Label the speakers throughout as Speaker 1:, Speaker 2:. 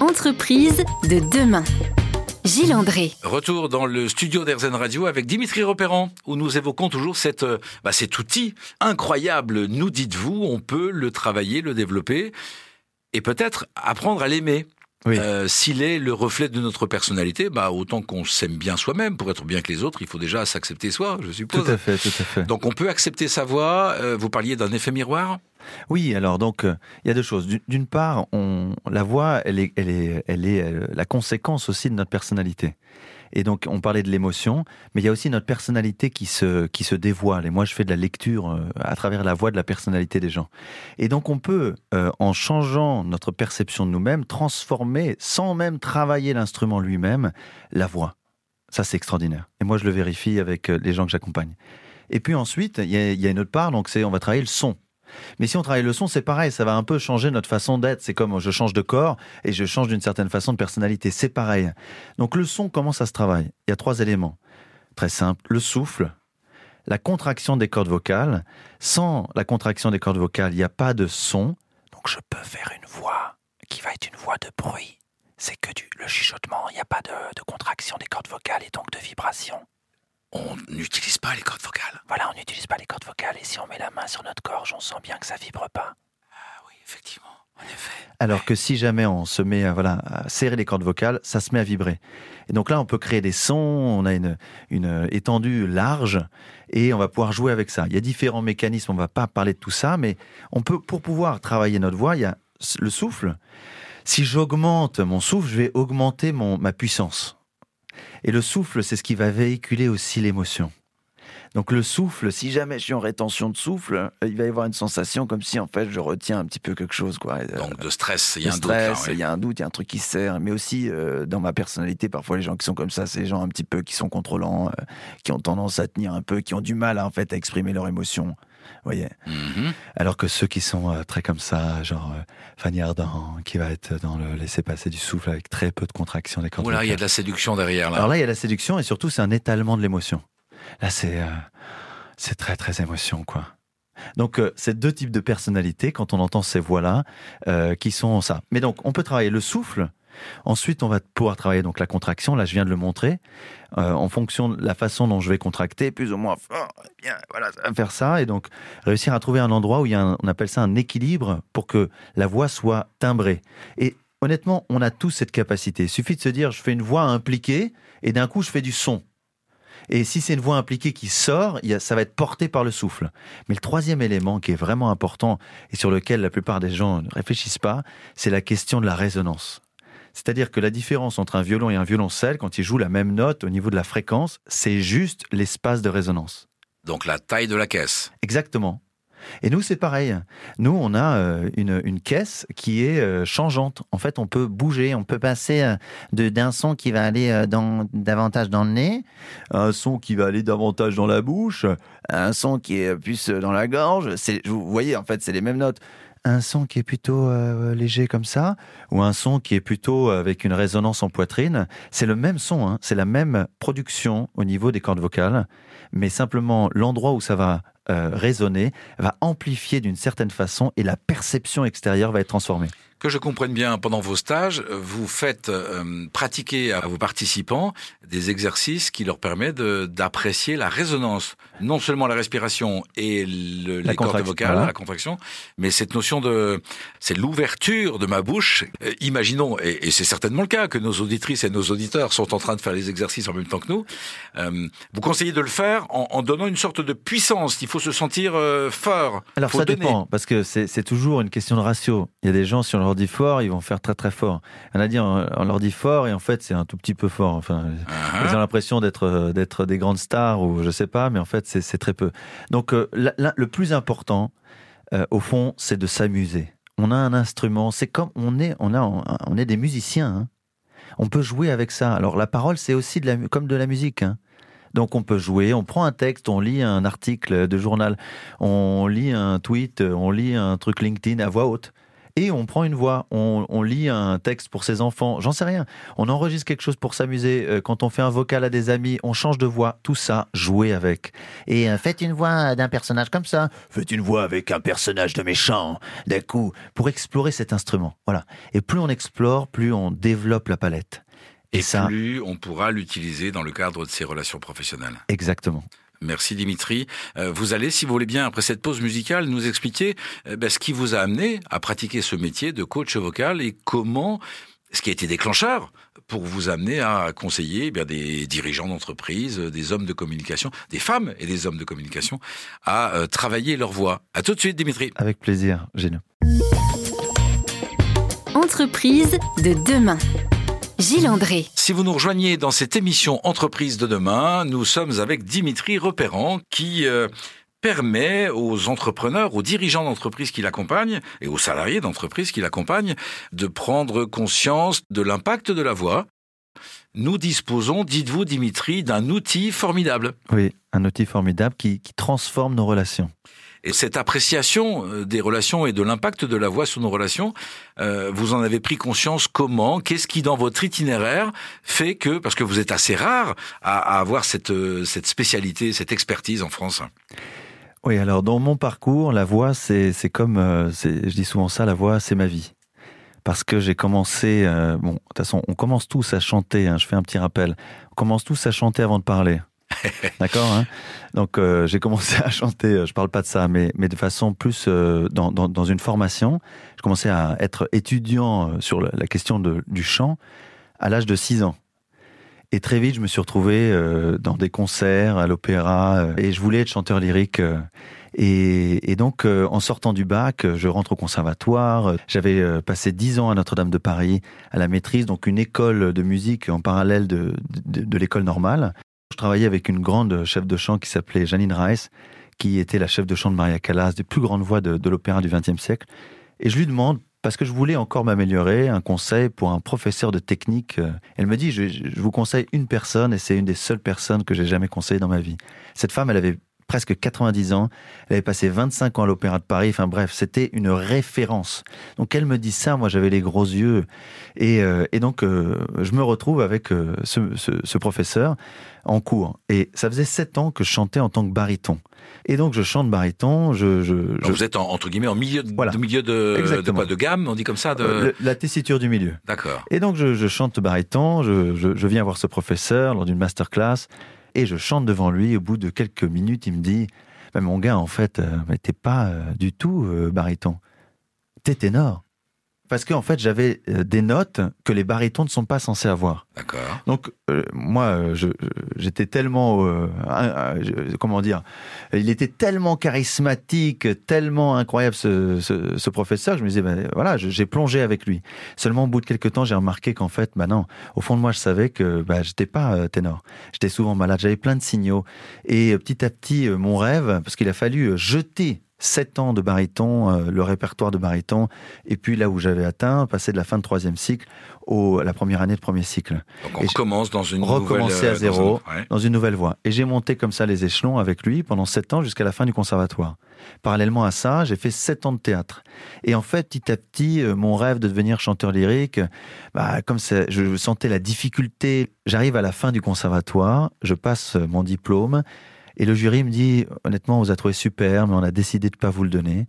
Speaker 1: Entreprise de demain. Gilles André.
Speaker 2: Retour dans le studio d'Airzen Radio avec Dimitri Repérant, où nous évoquons toujours cette, euh, bah, cet outil incroyable. Nous dites-vous, on peut le travailler, le développer et peut-être apprendre à l'aimer. Euh, s'il est le reflet de notre personnalité, bah autant qu'on s'aime bien soi-même pour être bien que les autres, il faut déjà s'accepter soi, je suppose.
Speaker 3: Tout à fait, tout à fait.
Speaker 2: Donc on peut accepter sa voix. Euh, vous parliez d'un effet miroir.
Speaker 3: Oui, alors donc euh, il y a deux choses. D'une part, on, la voix, elle est, elle est, elle est la conséquence aussi de notre personnalité. Et donc, on parlait de l'émotion, mais il y a aussi notre personnalité qui se, qui se dévoile. Et moi, je fais de la lecture euh, à travers la voix de la personnalité des gens. Et donc, on peut, euh, en changeant notre perception de nous-mêmes, transformer, sans même travailler l'instrument lui-même, la voix. Ça, c'est extraordinaire. Et moi, je le vérifie avec euh, les gens que j'accompagne. Et puis ensuite, il y, y a une autre part, donc c'est on va travailler le son. Mais si on travaille le son, c'est pareil, ça va un peu changer notre façon d'être. C'est comme je change de corps et je change d'une certaine façon de personnalité. C'est pareil. Donc le son, comment ça se travaille? Il y a trois éléments. Très simple. Le souffle, la contraction des cordes vocales. Sans la contraction des cordes vocales, il n'y a pas de son. Donc je peux faire une voix qui va être une voix de bruit. C'est que du, le chuchotement, il n'y a pas de, de contraction des cordes vocales et donc de vibration
Speaker 2: on n'utilise pas les cordes vocales.
Speaker 3: Voilà, on n'utilise pas les cordes vocales et si on met la main sur notre gorge, on sent bien que ça vibre pas.
Speaker 2: Ah oui, effectivement, en effet.
Speaker 3: Alors que si jamais on se met à, voilà, à serrer les cordes vocales, ça se met à vibrer. Et donc là, on peut créer des sons, on a une, une étendue large et on va pouvoir jouer avec ça. Il y a différents mécanismes, on va pas parler de tout ça, mais on peut, pour pouvoir travailler notre voix, il y a le souffle. Si j'augmente mon souffle, je vais augmenter mon, ma puissance. Et le souffle, c'est ce qui va véhiculer aussi l'émotion. Donc le souffle, si jamais je suis en rétention de souffle, il va y avoir une sensation comme si en fait je retiens un petit peu quelque chose. Quoi.
Speaker 2: Donc de stress, il y a un
Speaker 3: stress,
Speaker 2: doute.
Speaker 3: Il y a un doute, il y a un truc qui sert. Mais aussi euh, dans ma personnalité, parfois les gens qui sont comme ça, c'est les gens un petit peu qui sont contrôlants, euh, qui ont tendance à tenir un peu, qui ont du mal en fait à exprimer leurs émotions voyez. Mhm. Alors que ceux qui sont euh, très comme ça, genre euh, Fanny Ardant, qui va être dans le laisser passer du souffle avec très peu de contraction des cordes.
Speaker 2: Voilà, il y a de la séduction derrière. Là.
Speaker 3: Alors là, il y a de la séduction et surtout c'est un étalement de l'émotion. Là, c'est euh, c'est très très émotion quoi. Donc, c'est deux types de personnalités quand on entend ces voix-là qui sont ça. Mais donc, on peut travailler le souffle Ensuite, on va pouvoir travailler donc la contraction. Là, je viens de le montrer. Euh, en fonction de la façon dont je vais contracter, plus ou moins fort, eh bien, voilà, ça va faire ça. Et donc, réussir à trouver un endroit où il y a on appelle ça un équilibre pour que la voix soit timbrée. Et honnêtement, on a tous cette capacité. Il suffit de se dire, je fais une voix impliquée et d'un coup, je fais du son. Et si c'est une voix impliquée qui sort, ça va être porté par le souffle. Mais le troisième élément qui est vraiment important et sur lequel la plupart des gens ne réfléchissent pas, c'est la question de la résonance. C'est-à-dire que la différence entre un violon et un violoncelle, quand ils jouent la même note au niveau de la fréquence, c'est juste l'espace de résonance.
Speaker 2: Donc la taille de la caisse.
Speaker 3: Exactement. Et nous, c'est pareil. Nous, on a euh, une, caisse qui est euh, changeante. En fait, on peut bouger, on peut passer euh, d'un son qui va aller dans, davantage dans le nez, un son qui va aller davantage dans la bouche, un son qui est plus dans la gorge. Vous voyez, en fait, c'est les mêmes notes un son qui est plutôt euh, léger comme ça, ou un son qui est plutôt avec une résonance en poitrine, c'est le même son, hein. c'est la même production au niveau des cordes vocales, mais simplement l'endroit où ça va euh, résonner va amplifier d'une certaine façon et la perception extérieure va être transformée
Speaker 2: que je comprenne bien, pendant vos stages, vous faites euh, pratiquer à vos participants des exercices qui leur permettent d'apprécier la résonance, non seulement la respiration et le, les cordes vocales, la contraction, mais cette notion de, c'est l'ouverture de ma bouche. Euh, imaginons, et, et c'est certainement le cas, que nos auditrices et nos auditeurs sont en train de faire les exercices en même temps que nous. Euh, vous conseillez de le faire en, en, donnant une sorte de puissance. Il faut se sentir euh, fort.
Speaker 3: Alors ça dépend, parce que c'est toujours une question de ratio. Il y a des gens sur leur dit fort, ils vont faire très très fort. On a dit on, leur dit fort et en fait c'est un tout petit peu fort. Enfin, uh-huh. ils ont l'impression d'être euh, d'être des grandes stars ou je sais pas, mais en fait c'est très peu. Donc euh, le plus important, euh, au fond, c'est de s'amuser. On a un instrument, c'est comme on est, on a, on est des musiciens. Hein. On peut jouer avec ça. Alors la parole, c'est aussi de la, comme de la musique. Hein. Donc on peut jouer, on prend un texte, on lit un article de journal, on lit un tweet, on lit un truc LinkedIn à voix haute et on prend une voix, on, lit un texte pour ses enfants, j'en sais rien. On enregistre quelque chose pour s'amuser. Euh, quand on fait un vocal à des amis, on change de voix. Tout ça, jouer avec. Et euh, faites une voix d'un personnage comme ça. Faites une voix avec un personnage de méchant. D'un coup, pour explorer cet instrument. Voilà. Et plus on explore, plus on développe la palette.
Speaker 2: Et, ça, plus on pourra l'utiliser dans le cadre de ses relations professionnelles.
Speaker 3: Exactement.
Speaker 2: Merci Dimitri. Euh, vous allez, si vous voulez bien, après cette pause musicale, nous expliquer euh, ben, ce qui vous a amené à pratiquer ce métier de coach vocal et comment, ce qui a été déclencheur pour vous amener à conseiller eh bien, des dirigeants d'entreprise, des hommes de communication, des femmes et des hommes de communication à euh, travailler leur voix. À tout de suite, Dimitri.
Speaker 3: Avec plaisir, Gino.
Speaker 1: Entreprise de demain. Gilles André.
Speaker 2: Si vous nous rejoignez dans cette émission Entreprise de demain, nous sommes avec Dimitri Repérant qui euh, permet aux entrepreneurs, aux dirigeants d'entreprise qui l'accompagnent et aux salariés d'entreprise qui l'accompagnent de prendre conscience de l'impact de la voix. Nous disposons, dites-vous Dimitri, d'un outil formidable.
Speaker 3: Oui, un outil formidable qui transforme nos relations.
Speaker 2: Et cette appréciation euh, des relations et de l'impact de la voix sur nos relations, euh, vous en avez pris conscience comment? Qu'est-ce qui, dans votre itinéraire, fait que, parce que vous êtes assez rare à, avoir cette, euh, cette spécialité, cette expertise en France?
Speaker 3: Oui, alors dans mon parcours, la voix, c'est comme, je dis souvent ça, la voix, c'est ma vie. Parce que j'ai commencé, bon, de toute façon, on commence tous à chanter, hein, je fais un petit rappel, on commence tous à chanter avant de parler. D'accord hein Donc euh, j'ai commencé à chanter, euh, je parle pas de ça, mais, de façon plus euh, dans, une formation. Je commençais à être étudiant sur la question du chant à l'âge de 6 ans. Et très vite, je me suis retrouvé dans des concerts, à l'opéra, et je voulais être chanteur lyrique. Et, donc, en sortant du bac, je rentre au conservatoire. J'avais passé dix ans à Notre-Dame de Paris, à la maîtrise, donc une école de musique en parallèle de l'école normale. Travaillais avec une grande chef de chant qui s'appelait Janine Reiss, qui était la chef de chant de Maria Callas, des plus grandes voix de, l'opéra du XXe siècle. Et je lui demande, parce que je voulais encore m'améliorer, un conseil pour un professeur de technique. Elle me dit, je, je vous conseille une personne, et c'est une des seules personnes que j'ai jamais conseillées dans ma vie. Cette femme, elle avait presque 90 ans. Elle avait passé 25 ans à l'Opéra de Paris. Enfin bref, c'était une référence. Donc elle me dit ça, moi j'avais les gros yeux. Et, euh, et donc euh, je me retrouve avec euh, ce, ce, ce, professeur en cours. Et ça faisait 7 ans que je chantais en tant que baryton. Et donc je chante baryton. Je, je, je...
Speaker 2: Vous êtes en, entre guillemets en milieu de, de milieu de, de, de, gamme, on dit comme ça. De...
Speaker 3: la tessiture du milieu.
Speaker 2: D'accord.
Speaker 3: Et donc je, je chante baryton. Je, je, je viens voir ce professeur lors d'une masterclass. Et je chante devant lui. Au bout de quelques minutes, il me dit bah, Mon gars, en fait, euh, t'es pas euh, du tout euh, baryton. T'es ténor. Parce qu'en fait, j'avais euh, des notes que les barytons ne sont pas censés avoir.
Speaker 2: D'accord.
Speaker 3: Donc, euh, moi, euh, j'étais tellement, comment dire, il était tellement charismatique, tellement incroyable ce, ce, ce professeur, que je me disais, ben, voilà, j'ai plongé avec lui. Seulement, au bout de quelques temps, j'ai remarqué qu'en fait, non, au fond de moi, je savais que bah, j'étais pas ténor. J'étais souvent malade, j'avais plein de signaux. Et petit à petit, mon rêve, parce qu'il a fallu jeter sept ans de baryton, euh, le répertoire de baryton, et puis là où j'avais atteint, passer de la fin de troisième cycle au, à la première année de premier cycle.
Speaker 2: Donc on recommence dans une
Speaker 3: recommencer
Speaker 2: nouvelle,
Speaker 3: à zéro, dans une, dans une, nouvelle voie. Et j'ai monté comme ça les échelons avec lui pendant sept ans jusqu'à la fin du conservatoire. Parallèlement à ça, j'ai fait sept ans de théâtre. Et en fait, petit à petit, euh, mon rêve de devenir chanteur lyrique, bah, comme je sentais la difficulté, j'arrive à la fin du conservatoire, je passe mon diplôme, et le jury me dit, honnêtement, on vous a trouvé super, mais on a décidé de ne pas vous le donner.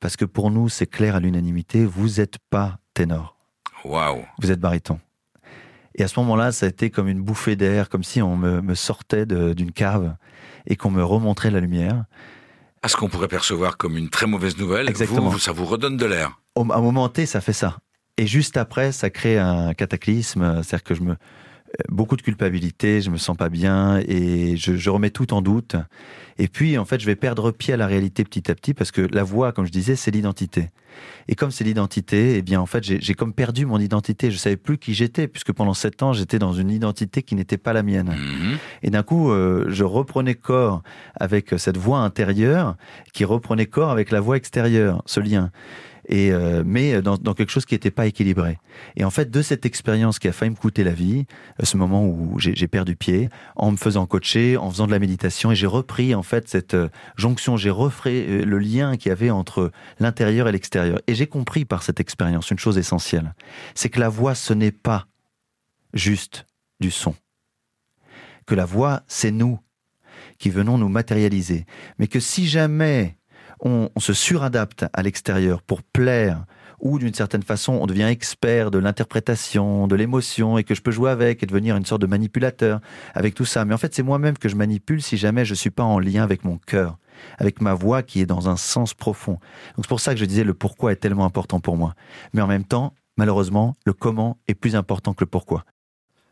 Speaker 3: Parce que pour nous, c'est clair à l'unanimité, vous n'êtes pas ténor.
Speaker 2: Waouh.
Speaker 3: Vous êtes baryton. Et à ce moment-là, ça a été comme une bouffée d'air, comme si on me, me sortait d'une cave et qu'on me remontrait la lumière.
Speaker 2: À ce qu'on pourrait percevoir comme une très mauvaise nouvelle,
Speaker 3: Exactement.
Speaker 2: Vous, ça vous redonne de l'air.
Speaker 3: À un moment T, ça fait ça. Et juste après, ça crée un cataclysme, c'est-à-dire que je me, beaucoup de culpabilité, je me sens pas bien et je, je, remets tout en doute. Et puis, en fait, je vais perdre pied à la réalité petit à petit parce que la voix, comme je disais, c'est l'identité. Et comme c'est l'identité, eh bien, en fait, j'ai comme perdu mon identité. Je savais plus qui j'étais puisque pendant sept ans, j'étais dans une identité qui n'était pas la mienne.
Speaker 2: Mmh.
Speaker 3: Et d'un coup, euh, je reprenais corps avec cette voix intérieure qui reprenait corps avec la voix extérieure, ce lien. Euh, mais dans, dans, quelque chose qui n'était pas équilibré. Et en fait, de cette expérience qui a failli me coûter la vie, euh, ce moment où j'ai perdu pied, en me faisant coacher, en faisant de la méditation, et j'ai repris en fait cette euh, jonction, j'ai refait le lien qu'il y avait entre l'intérieur et l'extérieur. Et j'ai compris par cette expérience une chose essentielle, c'est que la voix, ce n'est pas juste du son. Que la voix, c'est nous qui venons nous matérialiser. Mais que si jamais on, se suradapte à l'extérieur pour plaire, ou d'une certaine façon on devient expert de l'interprétation, de l'émotion, et que je peux jouer avec et devenir une sorte de manipulateur avec tout ça. Mais en fait, c'est moi-même que je manipule si jamais je ne suis pas en lien avec mon cœur, avec ma voix qui est dans un sens profond. Donc c'est pour ça que je disais le pourquoi est tellement important pour moi. Mais en même temps, malheureusement, le comment est plus important que le pourquoi.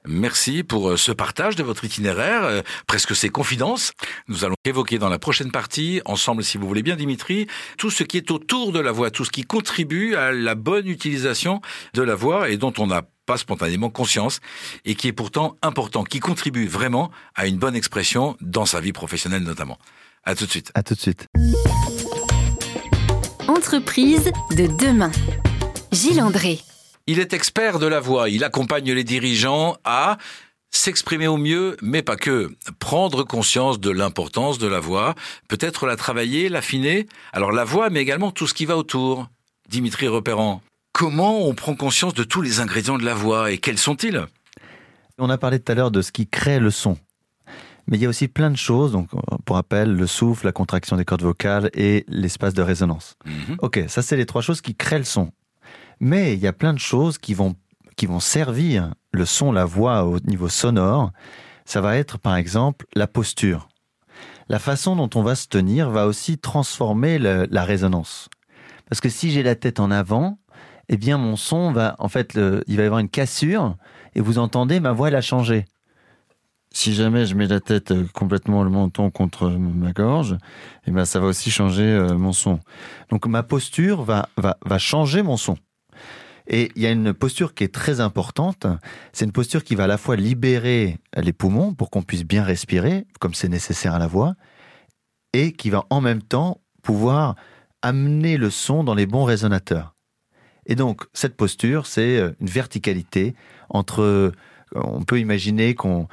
Speaker 2: Merci pour euh, ce partage de votre itinéraire, euh, presque ces confidences. Nous allons évoquer dans la prochaine partie, ensemble si vous voulez bien Dimitri, tout ce qui est autour de la voix, tout ce qui contribue à la bonne utilisation de la voix et dont on n'a pas spontanément conscience et qui est pourtant important, qui contribue vraiment à une bonne expression dans sa vie professionnelle notamment. À tout de suite.
Speaker 3: À tout de suite.
Speaker 1: Entreprise de demain. Gilles André.
Speaker 2: Il est expert de la voix, il accompagne les dirigeants à s'exprimer au mieux, mais pas que. Prendre conscience de l'importance de la voix, peut-être la travailler, l'affiner. Alors la voix, mais également tout ce qui va autour. Dimitri Repérant, comment on prend conscience de tous les ingrédients de la voix et quels sont-ils?
Speaker 3: On a parlé tout à l'heure de ce qui crée le son. Mais il y a aussi plein de choses, donc pour rappel, le souffle, la contraction des cordes vocales et l'espace de résonance. Mhm. Ok, ça c'est les trois choses qui créent le son. Mais il y a plein de choses qui vont, qui vont servir le son, la voix au niveau sonore. Ça va être par exemple la posture. La façon dont on va se tenir va aussi transformer la résonance. Parce que si j'ai la tête en avant, eh bien mon son va, en fait, il va y avoir une cassure et vous entendez, ma voix elle a changé. Si jamais je mets la tête euh, complètement le menton contre ma gorge, eh bien ça va aussi changer euh, mon son. Donc ma posture va, va, va changer mon son. Et il y a une posture qui est très importante. C'est une posture qui va à la fois libérer les poumons pour qu'on puisse bien respirer, comme c'est nécessaire à la voix, et qui va en même temps pouvoir amener le son dans les bons résonateurs. Et donc, cette posture, c'est euh, une verticalité entre, on peut imaginer qu'on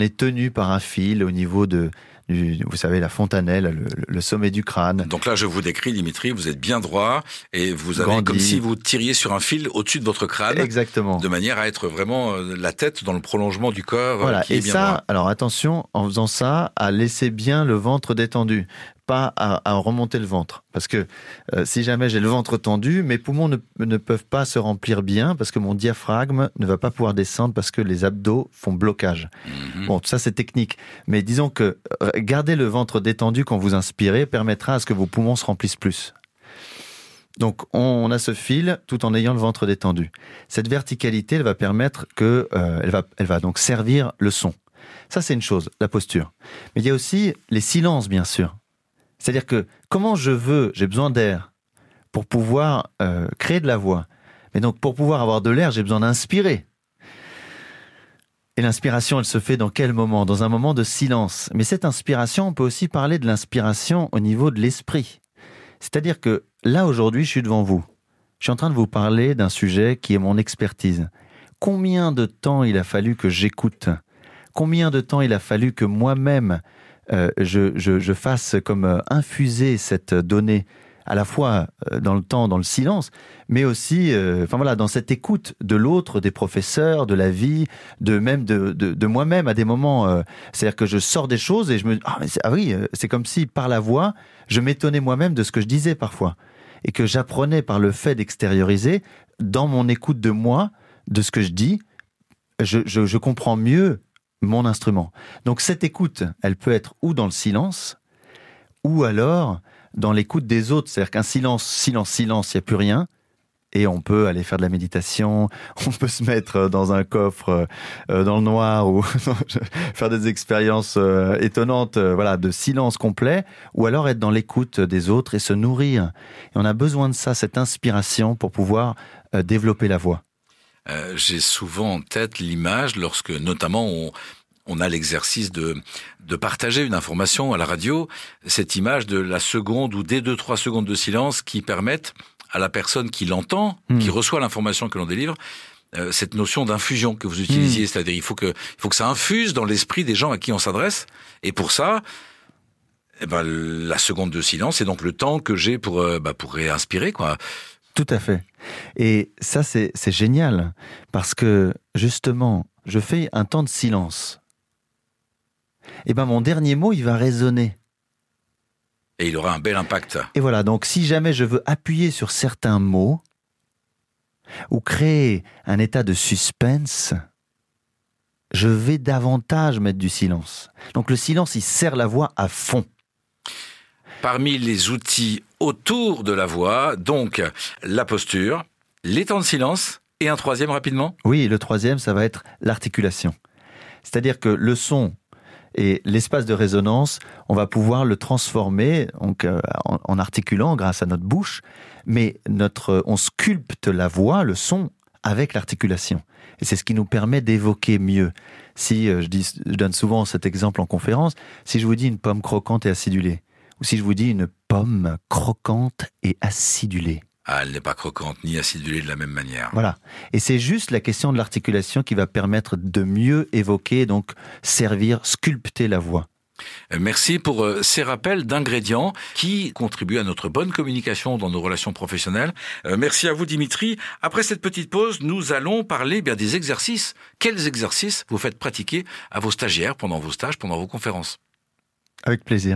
Speaker 3: est tenu par un fil au niveau de, vous savez, la fontanelle, le, sommet du crâne.
Speaker 2: Donc là, je vous décris, Dimitri, vous êtes bien droit et vous avez comme si vous tiriez sur un fil au-dessus de votre crâne.
Speaker 3: Exactement.
Speaker 2: De manière à être vraiment euh, la tête dans le prolongement du corps. Euh,
Speaker 3: voilà.
Speaker 2: Qui
Speaker 3: et
Speaker 2: est bien
Speaker 3: ça,
Speaker 2: droit.
Speaker 3: alors attention, en faisant ça, à laisser bien le ventre détendu pas à, remonter le ventre. Parce que euh, si jamais j'ai le ventre tendu, mes poumons ne, peuvent pas se remplir bien parce que mon diaphragme ne va pas pouvoir descendre parce que les abdos font blocage. Mhm. Bon, tout ça c'est technique. Mais disons que euh, garder le ventre détendu quand vous inspirez permettra à ce que vos poumons se remplissent plus. Donc on, a ce fil tout en ayant le ventre détendu. Cette verticalité, elle va permettre que euh, elle va, elle va donc servir le son. Ça c'est une chose, la posture. Mais il y a aussi les silences bien sûr. C'est-à-dire que comment je veux, j'ai besoin d'air pour pouvoir euh, créer de la voix. Mais donc pour pouvoir avoir de l'air, j'ai besoin d'inspirer. Et l'inspiration, elle se fait dans quel moment? Dans un moment de silence. Mais cette inspiration, on peut aussi parler de l'inspiration au niveau de l'esprit. C'est-à-dire que là, aujourd'hui, je suis devant vous. Je suis en train de vous parler d'un sujet qui est mon expertise. Combien de temps il a fallu que j'écoute? Combien de temps il a fallu que moi-même euh, je, fasse comme euh, infuser cette donnée à la fois euh, dans le temps, dans le silence, mais aussi, enfin voilà, dans cette écoute de l'autre, des professeurs, de la vie, de même de, de, moi-même à des moments. C'est-à-dire que je sors des choses et je me ah, ah oui, c'est comme si par la voix, je m'étonnais moi-même de ce que je disais parfois et que j'apprenais par le fait d'extérioriser dans mon écoute de moi, de ce que je dis, je, je comprends mieux mon instrument. Donc cette écoute, elle peut être ou dans le silence, ou alors dans l'écoute des autres. C'est-à-dire qu'un silence, silence, silence, il n'y a plus rien. Et on peut aller faire de la méditation, on peut se mettre dans un coffre euh, dans le noir ou faire des expériences euh, étonnantes, euh, voilà, de silence complet, ou alors être dans l'écoute des autres et se nourrir. Et on a besoin de ça, cette inspiration pour pouvoir développer la voix.
Speaker 2: Euh, j'ai souvent en tête l'image lorsque, notamment, on, on a l'exercice de, de partager une information à la radio, cette image de la seconde ou des deux, trois secondes de silence qui permettent à la personne qui l'entend,
Speaker 3: Hmm.
Speaker 2: qui reçoit l'information que l'on délivre, euh, cette notion d'infusion que vous utilisiez,
Speaker 3: Hmm.
Speaker 2: c'est-à-dire il faut que il faut que ça infuse dans l'esprit des gens à qui on s'adresse, et pour ça, eh ben, la seconde de silence, c'est donc le temps que j'ai pour euh, bah, pour réinspirer quoi.
Speaker 3: Tout à fait. Et ça, c'est c'est génial, parce que justement, je fais un temps de silence. Et ben mon dernier mot, il va résonner.
Speaker 2: Et il aura un bel impact.
Speaker 3: Et voilà, donc si jamais je veux appuyer sur certains mots ou créer un état de suspense, je vais davantage mettre du silence. Donc le silence, il sert la voix à fond.
Speaker 2: Parmi les outils autour de la voix, donc la posture, les temps de silence et un troisième rapidement?
Speaker 3: Oui, le troisième, ça va être l'articulation. C'est-à-dire que le son et l'espace de résonance, on va pouvoir le transformer donc, euh, en, articulant grâce à notre bouche, mais notre, on sculpte la voix, le son, avec l'articulation. Et c'est ce qui nous permet d'évoquer mieux. Si euh, je donne souvent cet exemple en conférence, si je vous dis une pomme croquante et acidulée, ou si je vous dis une pomme croquante et acidulée,
Speaker 2: Ah, elle n'est pas croquante ni acidulée de la même manière.
Speaker 3: voilà. Et c'est juste la question de l'articulation qui va permettre de mieux évoquer, donc servir, sculpter la voix.
Speaker 2: Euh, Merci pour euh, ces rappels d'ingrédients qui contribuent à notre bonne communication dans nos relations professionnelles. Euh, Merci à vous Dimitri. Après cette petite pause, nous allons parler bien des exercices. Quels exercices vous faites pratiquer à vos stagiaires pendant vos stages, pendant vos conférences?
Speaker 3: Avec plaisir.